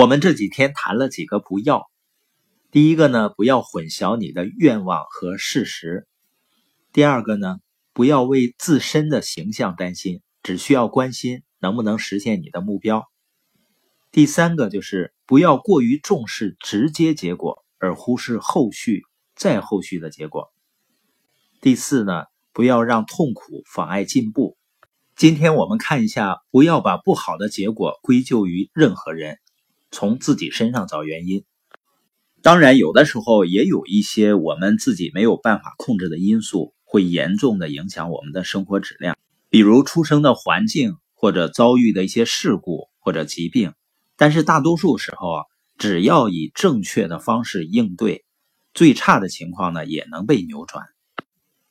我们这几天谈了几个不要。第一个呢，不要混淆你的愿望和事实；第二个呢，不要为自身的形象担心，只需要关心能不能实现你的目标；第三个就是不要过于重视直接结果，而忽视后续再后续的结果；第四呢，不要让痛苦妨碍进步。今天我们看一下，不要把不好的结果归咎于任何人。从自己身上找原因，当然有的时候也有一些我们自己没有办法控制的因素，会严重的影响我们的生活质量，比如出生的环境，或者遭遇的一些事故或者疾病。但是大多数时候啊，只要以正确的方式应对，最差的情况呢也能被扭转。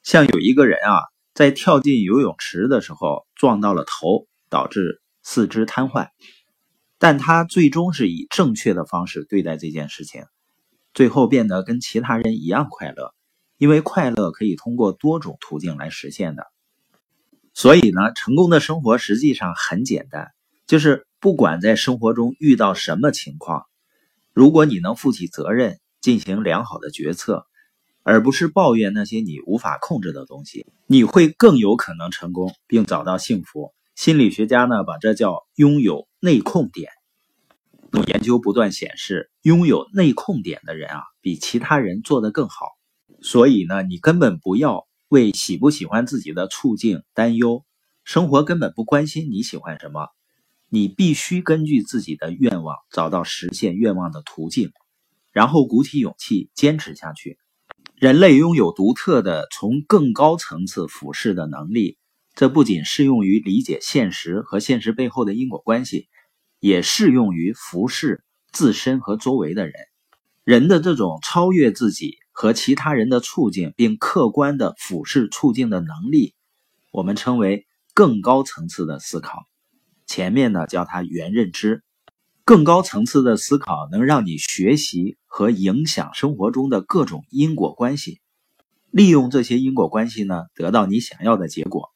像有一个人啊，在跳进游泳池的时候撞到了头，导致四肢瘫痪。但他最终是以正确的方式对待这件事情，最后变得跟其他人一样快乐，因为快乐可以通过多种途径来实现的。所以呢，成功的生活实际上很简单，就是不管在生活中遇到什么情况，如果你能负起责任，进行良好的决策，而不是抱怨那些你无法控制的东西，你会更有可能成功并找到幸福。心理学家呢，把这叫拥有内控点。研究不断显示，拥有内控点的人啊，比其他人做得更好。所以呢，你根本不要为喜不喜欢自己的处境担忧，生活根本不关心你喜欢什么。你必须根据自己的愿望找到实现愿望的途径，然后鼓起勇气坚持下去。人类拥有独特的从更高层次俯视的能力。这不仅适用于理解现实和现实背后的因果关系，也适用于服侍自身和周围的人。人的这种超越自己和其他人的处境，并客观的俯视处境的能力，我们称为更高层次的思考。前面呢叫它原认知。更高层次的思考能让你学习和影响生活中的各种因果关系，利用这些因果关系呢，得到你想要的结果。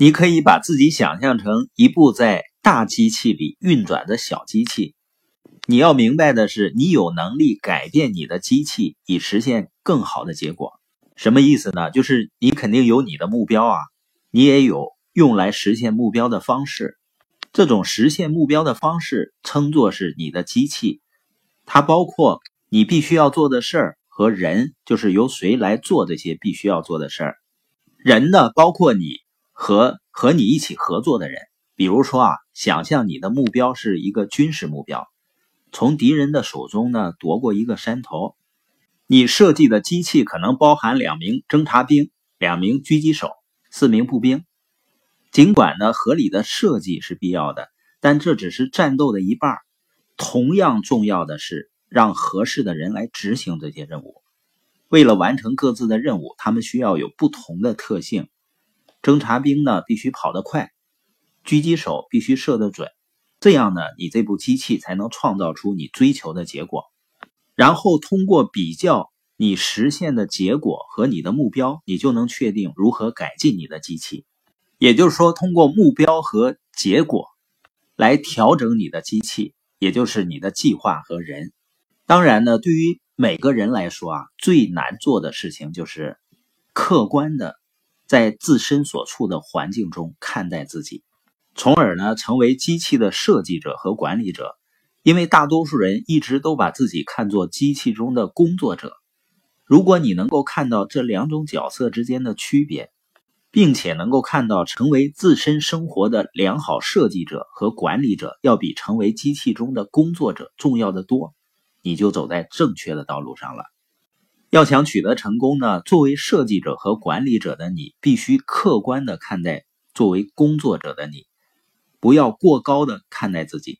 你可以把自己想象成一部在大机器里运转的小机器。你要明白的是，你有能力改变你的机器，以实现更好的结果。什么意思呢？就是你肯定有你的目标啊，你也有用来实现目标的方式。这种实现目标的方式称作是你的机器，它包括你必须要做的事儿和人，就是由谁来做这些必须要做的事儿。人呢，包括你。和和你一起合作的人，比如说啊，想象你的目标是一个军事目标，从敌人的手中呢夺过一个山头，你设计的机器可能包含两名侦察兵、两名狙击手、四名步兵。尽管呢合理的设计是必要的，但这只是战斗的一半。同样重要的是让合适的人来执行这些任务。为了完成各自的任务，他们需要有不同的特性。侦察兵呢必须跑得快，狙击手必须射得准，这样呢你这部机器才能创造出你追求的结果。然后通过比较你实现的结果和你的目标，你就能确定如何改进你的机器。也就是说，通过目标和结果来调整你的机器，也就是你的计划和人。当然呢，对于每个人来说啊，最难做的事情就是客观的。在自身所处的环境中看待自己，从而呢成为机器的设计者和管理者。因为大多数人一直都把自己看作机器中的工作者。如果你能够看到这两种角色之间的区别，并且能够看到成为自身生活的良好设计者和管理者要比成为机器中的工作者重要的多，你就走在正确的道路上了。要想取得成功呢，作为设计者和管理者的你，必须客观的看待作为工作者的你，不要过高的看待自己，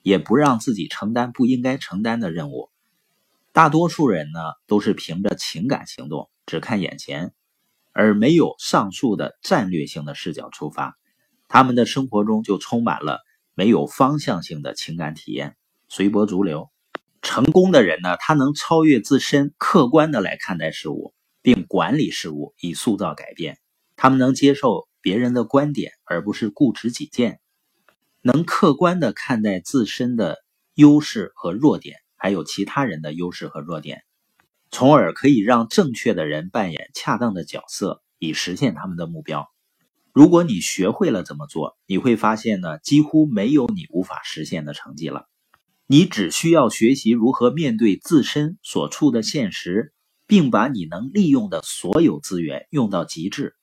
也不让自己承担不应该承担的任务。大多数人呢，都是凭着情感行动，只看眼前，而没有上述的战略性的视角出发，他们的生活中就充满了没有方向性的情感体验，随波逐流。成功的人呢，他能超越自身，客观的来看待事物，并管理事物，以塑造改变。他们能接受别人的观点，而不是固执己见，能客观的看待自身的优势和弱点，还有其他人的优势和弱点，从而可以让正确的人扮演恰当的角色，以实现他们的目标。如果你学会了怎么做，你会发现呢，几乎没有你无法实现的成绩了。你只需要学习如何面对自身所处的现实，并把你能利用的所有资源用到极致。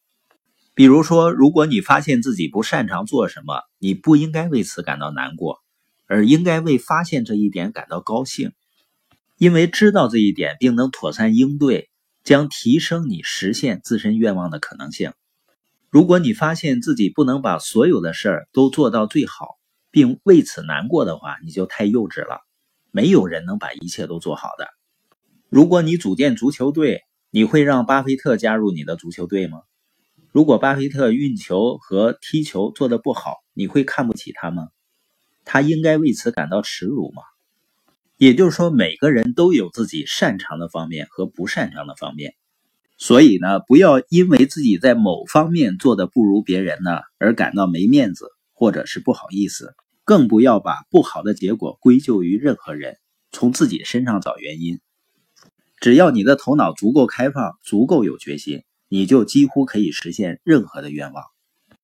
比如说，如果你发现自己不擅长做什么，你不应该为此感到难过，而应该为发现这一点感到高兴，因为知道这一点并能妥善应对，将提升你实现自身愿望的可能性。如果你发现自己不能把所有的事儿都做到最好，并为此难过的话，你就太幼稚了。没有人能把一切都做好的。如果你组建足球队，你会让巴菲特加入你的足球队吗？如果巴菲特运球和踢球做得不好，你会看不起他吗？他应该为此感到耻辱吗？也就是说，每个人都有自己擅长的方面和不擅长的方面，所以呢，不要因为自己在某方面做的不如别人呢而感到没面子或者是不好意思，更不要把不好的结果归咎于任何人，从自己身上找原因。只要你的头脑足够开放，足够有决心。你就几乎可以实现任何的愿望。